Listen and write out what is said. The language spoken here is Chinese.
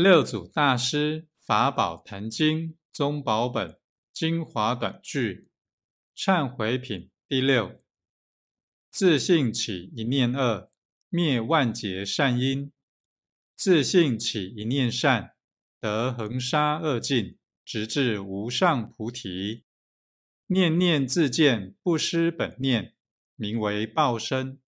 六祖大师法宝坛经宗宝本精华短句忏悔品第六：自信起一念恶，灭万劫善因；自信起一念善，得恒沙恶尽，直至无上菩提。念念自见不失本念，名为报身。